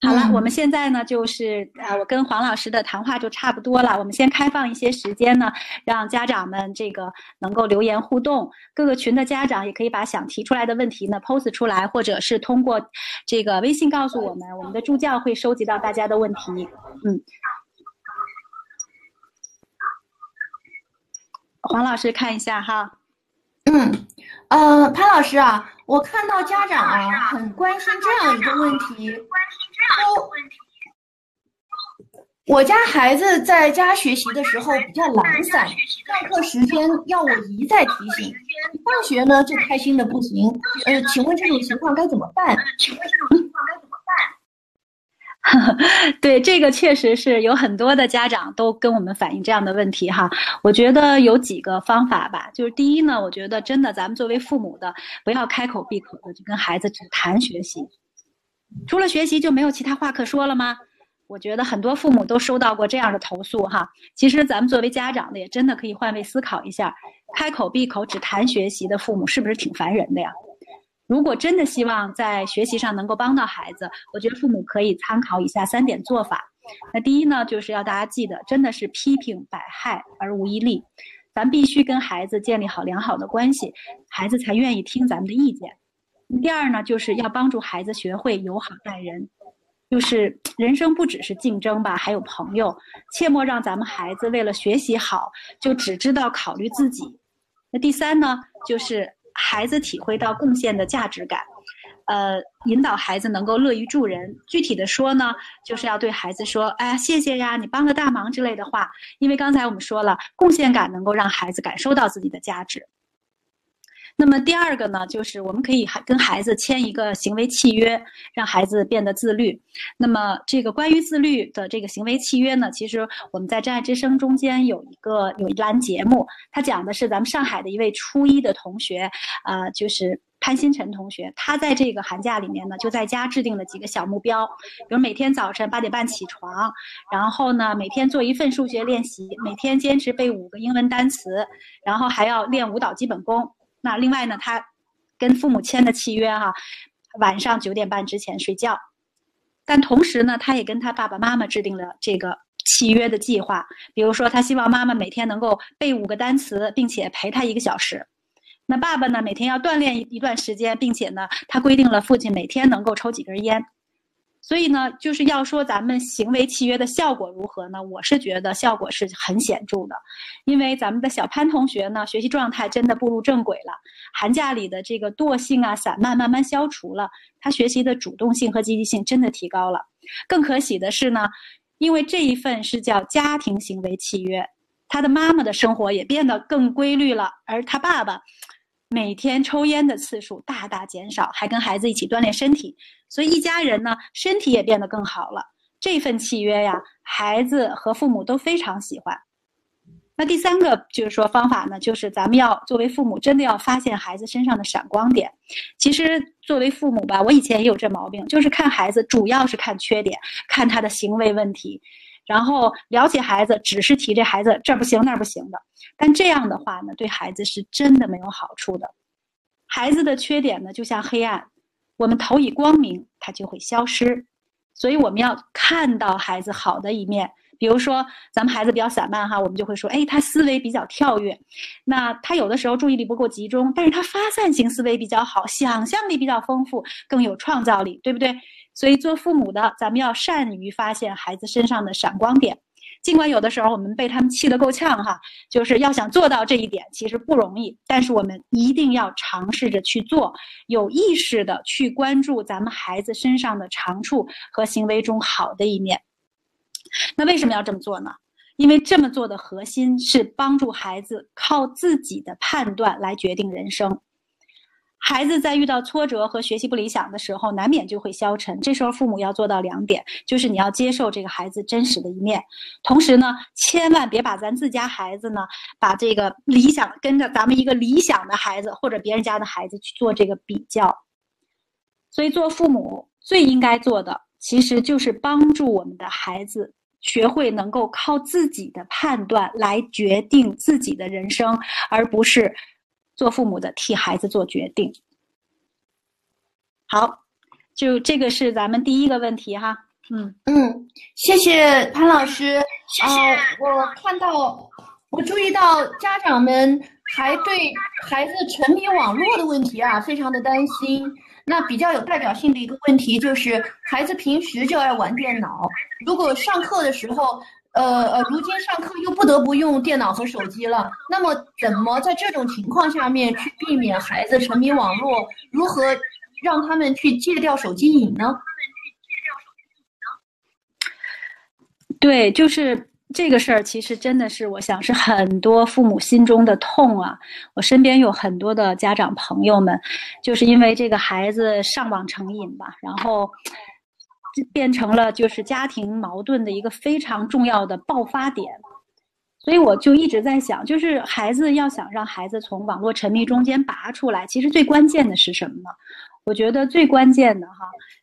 好了，我们现在呢，就是啊，我跟黄老师的谈话就差不多了。我们先开放一些时间呢，让家长们这个能够留言互动。各个群的家长也可以把想提出来的问题呢 post 出来，或者是通过这个微信告诉我们，我们的助教会收集到大家的问题。嗯，黄老师看一下哈。嗯，呃，潘老师啊，我看到家长啊很关心这样一个问题。我家孩子在家学习的时候比较懒散，上课时间要我一再提醒，放学呢就开心的不行。呃，请问这种情况该怎么办？请问这种情况该怎么办？对，这个确实是有很多的家长都跟我们反映这样的问题哈。我觉得有几个方法吧，就是第一呢，我觉得真的咱们作为父母的，不要开口闭口的就跟孩子只谈学习。除了学习就没有其他话可说了吗？我觉得很多父母都收到过这样的投诉哈。其实咱们作为家长的也真的可以换位思考一下，开口闭口只谈学习的父母是不是挺烦人的呀？如果真的希望在学习上能够帮到孩子，我觉得父母可以参考以下三点做法。那第一呢，就是要大家记得，真的是批评百害而无一利，咱必须跟孩子建立好良好的关系，孩子才愿意听咱们的意见。第二呢，就是要帮助孩子学会友好待人，就是人生不只是竞争吧，还有朋友，切莫让咱们孩子为了学习好就只知道考虑自己。那第三呢，就是孩子体会到贡献的价值感，呃，引导孩子能够乐于助人。具体的说呢，就是要对孩子说：“哎呀，谢谢呀，你帮了大忙之类的话。”因为刚才我们说了，贡献感能够让孩子感受到自己的价值。那么第二个呢，就是我们可以还跟孩子签一个行为契约，让孩子变得自律。那么这个关于自律的这个行为契约呢，其实我们在真爱之声中间有一个有一栏节目，它讲的是咱们上海的一位初一的同学，啊，就是潘新辰同学，他在这个寒假里面呢，就在家制定了几个小目标，比如每天早晨八点半起床，然后呢每天做一份数学练习，每天坚持背五个英文单词，然后还要练舞蹈基本功。那另外呢，他跟父母签的契约哈，晚上九点半之前睡觉。但同时呢，他也跟他爸爸妈妈制定了这个契约的计划。比如说，他希望妈妈每天能够背五个单词，并且陪他一个小时。那爸爸呢，每天要锻炼一一段时间，并且呢，他规定了父亲每天能够抽几根烟。所以呢，就是要说咱们行为契约的效果如何呢？我是觉得效果是很显著的，因为咱们的小潘同学呢，学习状态真的步入正轨了，寒假里的这个惰性啊、散漫慢慢消除了，他学习的主动性和积极性真的提高了。更可喜的是呢，因为这一份是叫家庭行为契约，他的妈妈的生活也变得更规律了，而他爸爸。每天抽烟的次数大大减少，还跟孩子一起锻炼身体，所以一家人呢身体也变得更好了。这份契约呀，孩子和父母都非常喜欢。那第三个就是说方法呢，就是咱们要作为父母真的要发现孩子身上的闪光点。其实作为父母吧，我以前也有这毛病，就是看孩子主要是看缺点，看他的行为问题。然后了解孩子，只是提这孩子这不行那不行的，但这样的话呢，对孩子是真的没有好处的。孩子的缺点呢，就像黑暗，我们投以光明，它就会消失。所以我们要看到孩子好的一面，比如说咱们孩子比较散漫哈，我们就会说，哎，他思维比较跳跃，那他有的时候注意力不够集中，但是他发散型思维比较好，想象力比较丰富，更有创造力，对不对？所以，做父母的，咱们要善于发现孩子身上的闪光点。尽管有的时候我们被他们气得够呛，哈，就是要想做到这一点，其实不容易。但是我们一定要尝试着去做，有意识的去关注咱们孩子身上的长处和行为中好的一面。那为什么要这么做呢？因为这么做的核心是帮助孩子靠自己的判断来决定人生。孩子在遇到挫折和学习不理想的时候，难免就会消沉。这时候，父母要做到两点，就是你要接受这个孩子真实的一面，同时呢，千万别把咱自家孩子呢，把这个理想跟着咱们一个理想的孩子或者别人家的孩子去做这个比较。所以，做父母最应该做的，其实就是帮助我们的孩子学会能够靠自己的判断来决定自己的人生，而不是。做父母的替孩子做决定，好，就这个是咱们第一个问题哈。嗯嗯，谢谢潘老师。谢谢。我看到，我注意到家长们还对孩子沉迷网络的问题啊，非常的担心。那比较有代表性的一个问题就是，孩子平时就爱玩电脑，如果上课的时候，呃呃，如今上课又不得不用电脑和手机了，那么怎么在这种情况下面去避免孩子沉迷网络？如何让他们去戒掉手机瘾呢？对，就是这个事儿，其实真的是，我想是很多父母心中的痛啊。我身边有很多的家长朋友们，就是因为这个孩子上网成瘾吧，然后变成了就是家庭矛盾的一个非常重要的爆发点。所以我就一直在想，就是孩子要想让孩子从网络沉迷中间拔出来，其实最关键的是什么呢？我觉得最关键的哈，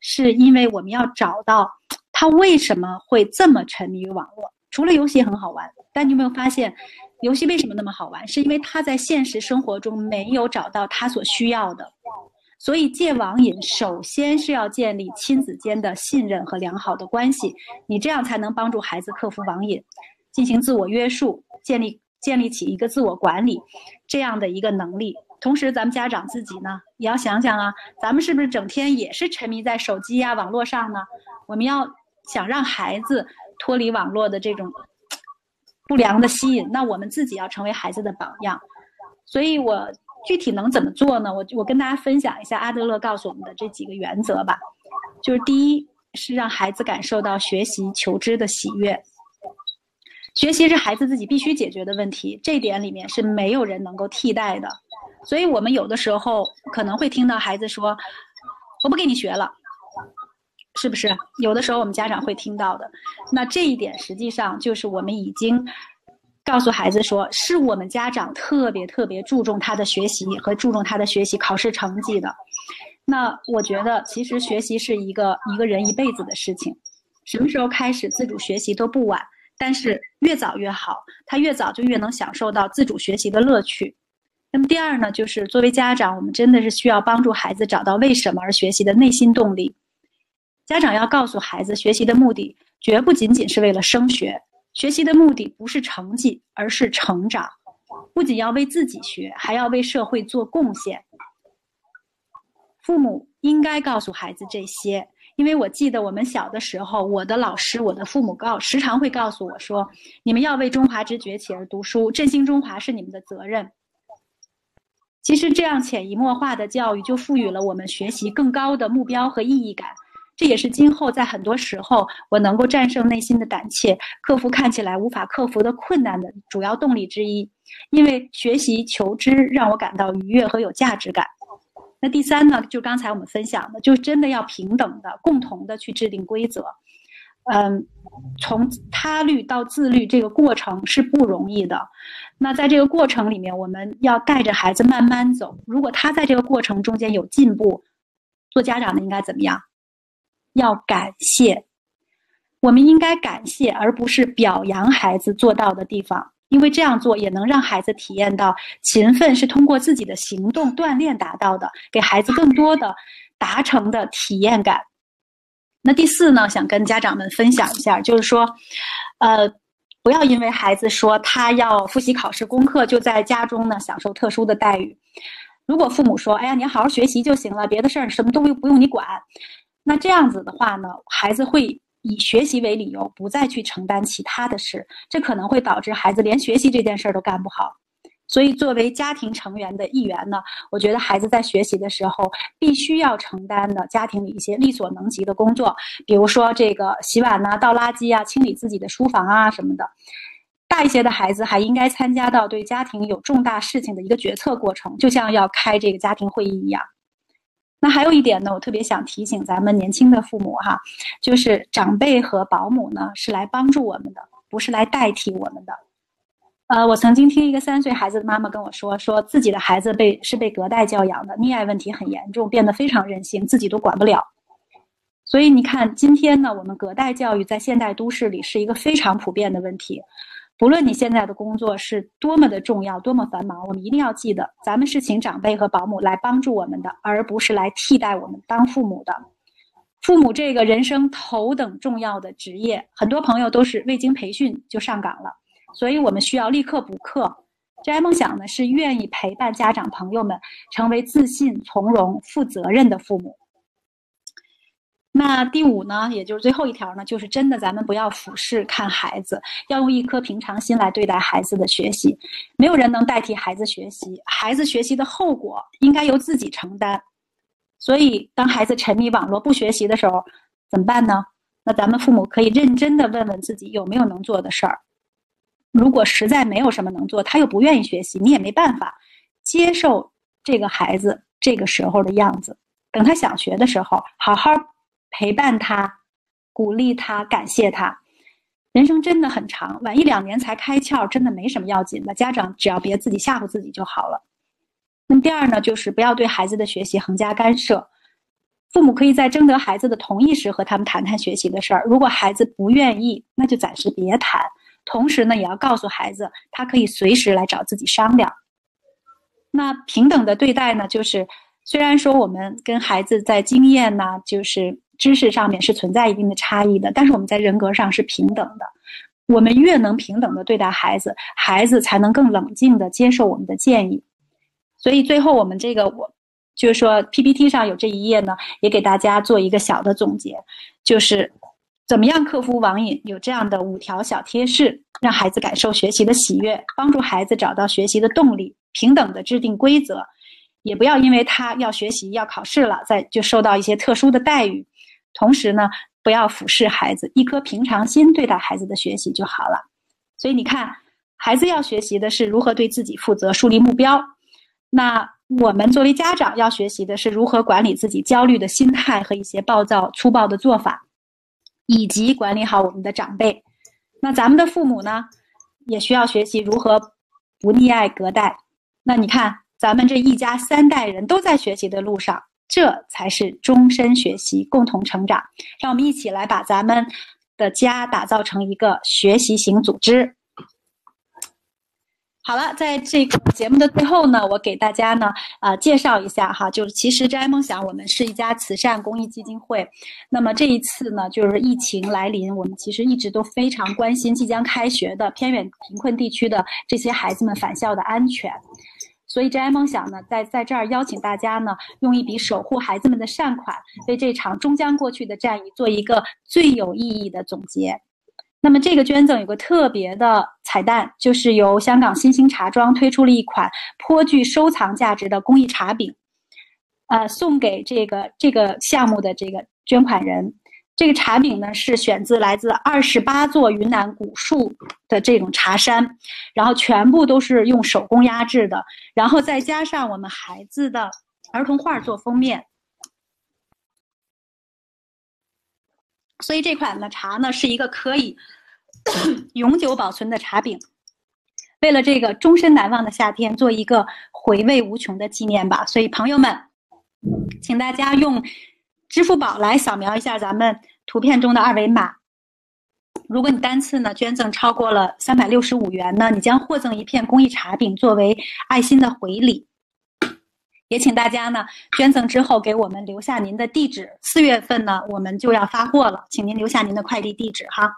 是因为我们要找到。他为什么会这么沉迷于网络？除了游戏很好玩，但你有没有发现，游戏为什么那么好玩？是因为他在现实生活中没有找到他所需要的。所以戒网瘾，首先是要建立亲子间的信任和良好的关系，你这样才能帮助孩子克服网瘾，进行自我约束，建立建立起一个自我管理这样的一个能力。同时，咱们家长自己呢，也要想想啊，咱们是不是整天也是沉迷在手机呀、网络上呢？我们要。想让孩子脱离网络的这种不良的吸引，那我们自己要成为孩子的榜样。所以我具体能怎么做呢？我我跟大家分享一下阿德勒告诉我们的这几个原则吧。就是第一是让孩子感受到学习求知的喜悦。学习是孩子自己必须解决的问题，这点里面是没有人能够替代的。所以我们有的时候可能会听到孩子说：“我不给你学了。”是不是有的时候我们家长会听到的？那这一点实际上就是我们已经告诉孩子说，是我们家长特别特别注重他的学习和注重他的学习考试成绩的。那我觉得，其实学习是一个一个人一辈子的事情，什么时候开始自主学习都不晚，但是越早越好，他越早就越能享受到自主学习的乐趣。那么第二呢，就是作为家长，我们真的是需要帮助孩子找到为什么而学习的内心动力。家长要告诉孩子，学习的目的绝不仅仅是为了升学，学习的目的不是成绩，而是成长。不仅要为自己学，还要为社会做贡献。父母应该告诉孩子这些，因为我记得我们小的时候，我的老师、我的父母告时常会告诉我说：“你们要为中华之崛起而读书，振兴中华是你们的责任。”其实这样潜移默化的教育，就赋予了我们学习更高的目标和意义感。这也是今后在很多时候我能够战胜内心的胆怯，克服看起来无法克服的困难的主要动力之一。因为学习求知让我感到愉悦和有价值感。那第三呢，就刚才我们分享的，就真的要平等的、共同的去制定规则。嗯，从他律到自律这个过程是不容易的。那在这个过程里面，我们要带着孩子慢慢走。如果他在这个过程中间有进步，做家长的应该怎么样？要感谢，我们应该感谢，而不是表扬孩子做到的地方，因为这样做也能让孩子体验到勤奋是通过自己的行动锻炼达到的，给孩子更多的达成的体验感。那第四呢，想跟家长们分享一下，就是说，呃，不要因为孩子说他要复习考试功课，就在家中呢享受特殊的待遇。如果父母说，哎呀，你好好学习就行了，别的事儿什么都不用你管。那这样子的话呢，孩子会以学习为理由，不再去承担其他的事，这可能会导致孩子连学习这件事儿都干不好。所以，作为家庭成员的一员呢，我觉得孩子在学习的时候，必须要承担的家庭里一些力所能及的工作，比如说这个洗碗呐、倒垃圾啊、清理自己的书房啊什么的。大一些的孩子还应该参加到对家庭有重大事情的一个决策过程，就像要开这个家庭会议一样。那还有一点呢，我特别想提醒咱们年轻的父母哈，就是长辈和保姆呢是来帮助我们的，不是来代替我们的。呃，我曾经听一个三岁孩子的妈妈跟我说，说自己的孩子被是被隔代教养的，溺爱问题很严重，变得非常任性，自己都管不了。所以你看，今天呢，我们隔代教育在现代都市里是一个非常普遍的问题。不论你现在的工作是多么的重要、多么繁忙，我们一定要记得，咱们是请长辈和保姆来帮助我们的，而不是来替代我们当父母的。父母这个人生头等重要的职业，很多朋友都是未经培训就上岗了，所以我们需要立刻补课。真爱梦想呢是愿意陪伴家长朋友们成为自信、从容、负责任的父母。那第五呢，也就是最后一条呢，就是真的咱们不要俯视看孩子，要用一颗平常心来对待孩子的学习。没有人能代替孩子学习，孩子学习的后果应该由自己承担。所以，当孩子沉迷网络不学习的时候，怎么办呢？那咱们父母可以认真的问问自己有没有能做的事儿。如果实在没有什么能做，他又不愿意学习，你也没办法接受这个孩子这个时候的样子。等他想学的时候，好好陪伴他，鼓励他，感谢他。人生真的很长，晚一两年才开窍，真的没什么要紧的。家长只要别自己吓唬自己就好了。那么第二呢，就是不要对孩子的学习横加干涉。父母可以在征得孩子的同意时和他们谈谈学习的事儿。如果孩子不愿意，那就暂时别谈。同时呢，也要告诉孩子，他可以随时来找自己商量。那平等的对待呢，就是虽然说我们跟孩子在经验呢，就是知识上面是存在一定的差异的，但是我们在人格上是平等的。我们越能平等的对待孩子，孩子才能更冷静的接受我们的建议。所以最后我们这个我，就是说 PPT 上有这一页呢，也给大家做一个小的总结，就是怎么样克服网瘾，有这样的五条小贴士，让孩子感受学习的喜悦，帮助孩子找到学习的动力，平等的制定规则，也不要因为他要学习要考试了，再就受到一些特殊的待遇，同时呢，不要俯视孩子，一颗平常心对待孩子的学习就好了。所以你看，孩子要学习的是如何对自己负责，树立目标。那我们作为家长要学习的是如何管理自己焦虑的心态和一些暴躁粗暴的做法，以及管理好我们的长辈。那咱们的父母呢，也需要学习如何不溺爱隔代。那你看，咱们这一家三代人都在学习的路上，这才是终身学习，共同成长。让我们一起来把咱们的家打造成一个学习型组织。好了，在这个节目的最后呢，我给大家呢，呃，介绍一下哈，就是其实真爱梦想我们是一家慈善公益基金会。那么这一次呢，就是疫情来临，我们其实一直都非常关心即将开学的偏远贫困地区的这些孩子们返校的安全。所以真爱梦想呢，在在这儿邀请大家呢，用一笔守护孩子们的善款，为这场终将过去的战役做一个最有意义的总结。那么这个捐赠有个特别的彩蛋，就是由香港新兴茶庄推出了一款颇具收藏价值的工艺茶饼，呃，送给这个这个项目的这个捐款人。这个茶饼呢是选自来自二十八座云南古树的这种茶山，然后全部都是用手工压制的，然后再加上我们孩子的儿童画做封面。所以这款的茶呢是一个可以 永久保存的茶饼，为了这个终身难忘的夏天做一个回味无穷的纪念吧。所以朋友们，请大家用支付宝来扫描一下咱们图片中的二维码。如果你单次呢捐赠超过了三百六十五元呢，你将获赠一片公益茶饼作为爱心的回礼。也请大家呢捐赠之后给我们留下您的地址，四月份呢我们就要发货了，请您留下您的快递地址哈。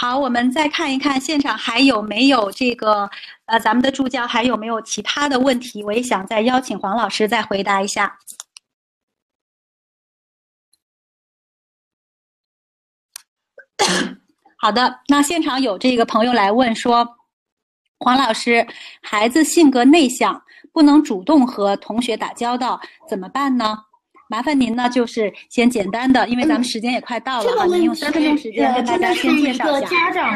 好，我们再看一看现场还有没有这个呃咱们的助教还有没有其他的问题？我也想再邀请黄老师再回答一下。好的，那现场有这个朋友来问说。黄老师，孩子性格内向，不能主动和同学打交道，怎么办呢？麻烦您呢，就是先简单的，因为咱们时间也快到了哈，您用三分钟时间跟大家先介绍一下。家长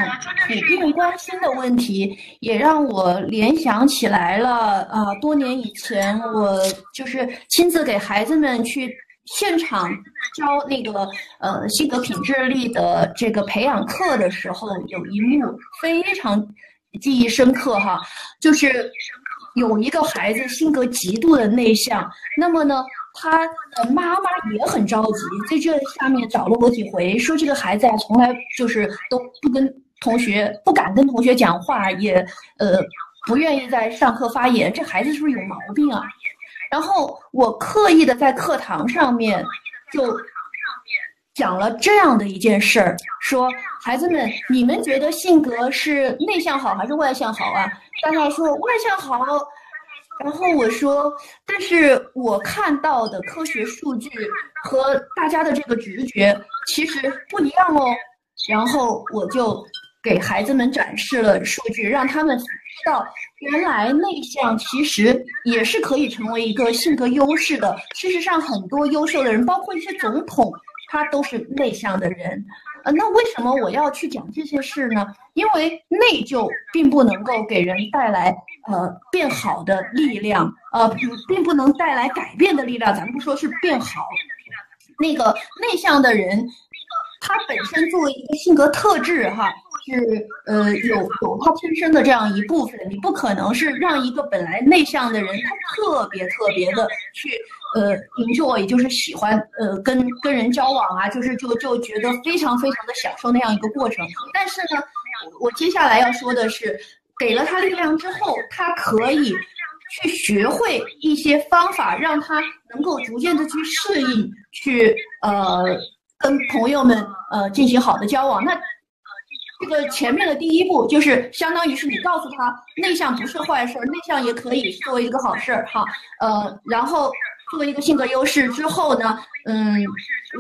普遍关心的问题，也让我联想起来了。啊，多年以前，我就是亲自给孩子们去现场教那个呃性格品质力的这个培养课的时候，有一幕非常。记忆深刻哈，就是有一个孩子性格极度的内向，那么呢，他的妈妈也很着急，在这下面找了我几回，说这个孩子啊，从来就是都不跟同学不敢跟同学讲话，也呃不愿意在上课发言，这孩子是不是有毛病啊？然后我刻意的在课堂上面就讲了这样的一件事儿，说孩子们，你们觉得性格是内向好还是外向好啊？大家说外向好。然后我说，但是我看到的科学数据和大家的这个直觉其实不一样哦。然后我就给孩子们展示了数据，让他们知道，原来内向其实也是可以成为一个性格优势的。事实上，很多优秀的人，包括一些总统，他都是内向的人。呃，那为什么我要去讲这些事呢？因为内疚并不能够给人带来呃变好的力量，呃，并不能带来改变的力量。咱们不说是变好，那个内向的人，他本身作为一个性格特质，哈。是呃有有他天生的这样一部分，你不可能是让一个本来内向的人，他特别特别的去呃 enjoy，就是喜欢呃跟跟人交往啊，就是就就觉得非常非常的享受那样一个过程。但是呢，我接下来要说的是，给了他力量之后，他可以去学会一些方法，让他能够逐渐的去适应，去呃跟朋友们呃进行好的交往。那这个前面的第一步就是相当于是你告诉他，内向不是坏事儿，内向也可以作为一个好事儿哈。呃，然后作为一个性格优势之后呢，嗯，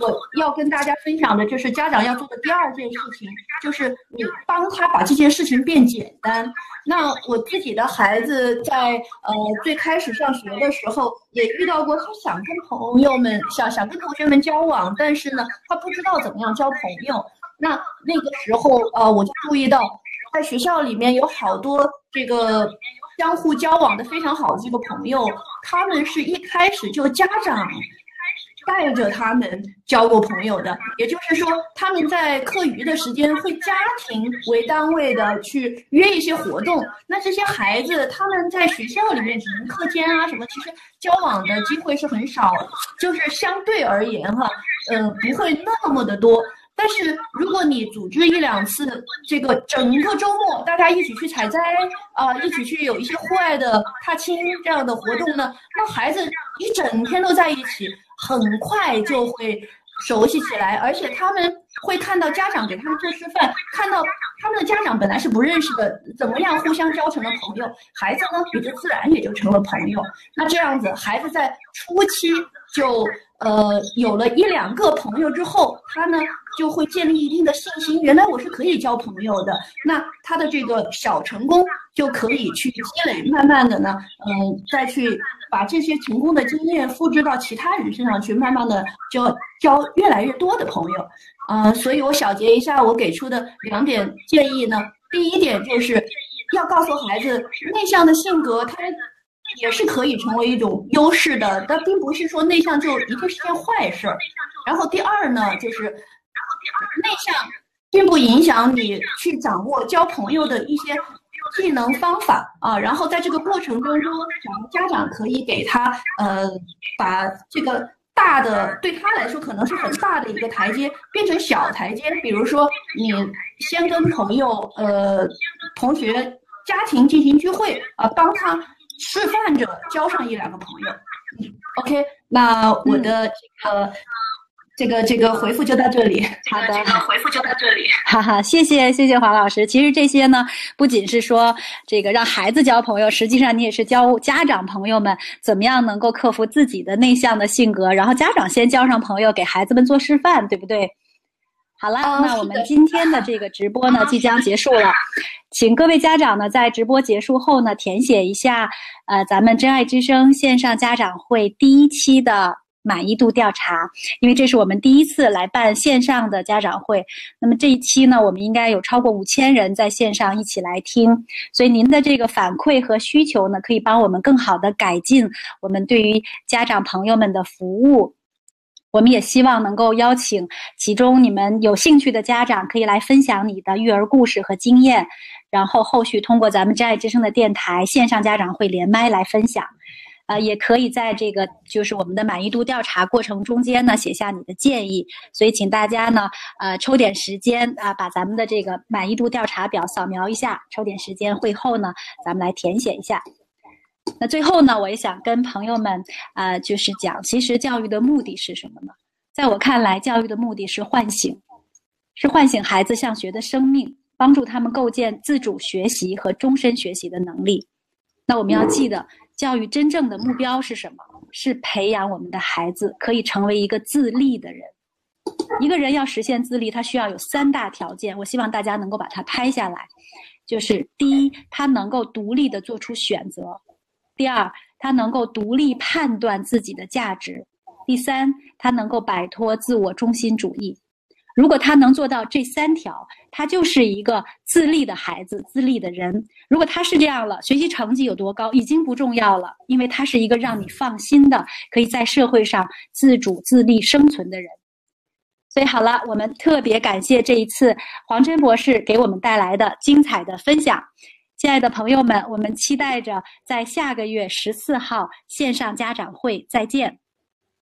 我要跟大家分享的就是家长要做的第二件事情，就是你帮他把这件事情变简单。那我自己的孩子在呃最开始上学的时候也遇到过，他想跟朋友们想想跟同学们交往，但是呢，他不知道怎么样交朋友。那那个时候，呃，我就注意到，在学校里面有好多这个相互交往的非常好的这个朋友，他们是一开始就家长带着他们交过朋友的，也就是说，他们在课余的时间会家庭为单位的去约一些活动。那这些孩子他们在学校里面，只能课间啊什么，其实交往的机会是很少，就是相对而言哈，嗯，不会那么的多。但是如果你组织一两次，这个整个周末大家一起去采摘啊，一起去有一些户外的踏青这样的活动呢，那孩子一整天都在一起，很快就会熟悉起来，而且他们会看到家长给他们做示范，看到他们的家长本来是不认识的，怎么样互相交成了朋友，孩子呢也就自然也就成了朋友。那这样子，孩子在初期就。呃，有了一两个朋友之后，他呢就会建立一定的信心。原来我是可以交朋友的，那他的这个小成功就可以去积累，慢慢的呢，嗯，再去把这些成功的经验复制到其他人身上去，慢慢的就交越来越多的朋友。嗯，所以我小结一下我给出的两点建议呢，第一点就是要告诉孩子，内向的性格他。也是可以成为一种优势的，但并不是说内向就一定是件坏事儿。然后第二呢，就是内向并不影响你去掌握交朋友的一些技能方法啊。然后在这个过程当中，家长可以给他呃把这个大的对他来说可能是很大的一个台阶变成小台阶。比如说你先跟朋友呃同学家庭进行聚会啊，帮他。示范着交上一两个朋友，OK，那我的这个这个这个回复就到这里。好的，回复就到这里。哈哈，谢谢谢谢黄老师。其实这些呢，不仅是说这个让孩子交朋友，实际上你也是教家长朋友们怎么样能够克服自己的内向的性格，然后家长先交上朋友，给孩子们做示范，对不对？好了，那我们今天的这个直播呢，即将结束了。请各位家长呢，在直播结束后呢，填写一下，呃，咱们真爱之声线上家长会第一期的满意度调查，因为这是我们第一次来办线上的家长会。那么这一期呢，我们应该有超过五千人在线上一起来听，所以您的这个反馈和需求呢，可以帮我们更好的改进我们对于家长朋友们的服务。我们也希望能够邀请其中你们有兴趣的家长，可以来分享你的育儿故事和经验。然后后续通过咱们真爱之声的电台线上家长会连麦来分享，呃，也可以在这个就是我们的满意度调查过程中间呢写下你的建议。所以请大家呢，呃，抽点时间啊，把咱们的这个满意度调查表扫描一下，抽点时间会后呢，咱们来填写一下。那最后呢，我也想跟朋友们啊，就是讲，其实教育的目的是什么呢？在我看来，教育的目的是唤醒，是唤醒孩子向学的生命，帮助他们构建自主学习和终身学习的能力。那我们要记得，教育真正的目标是什么？是培养我们的孩子可以成为一个自立的人。一个人要实现自立，他需要有三大条件。我希望大家能够把它拍下来，就是第一，他能够独立的做出选择；第二，他能够独立判断自己的价值；第三，他能够摆脱自我中心主义。如果他能做到这三条，他就是一个自立的孩子，自立的人。如果他是这样了，学习成绩有多高已经不重要了，因为他是一个让你放心的，可以在社会上自主自立生存的人。所以好了，我们特别感谢这一次黄真博士给我们带来的精彩的分享。亲爱的朋友们，我们期待着在下个月十四号线上家长会再见。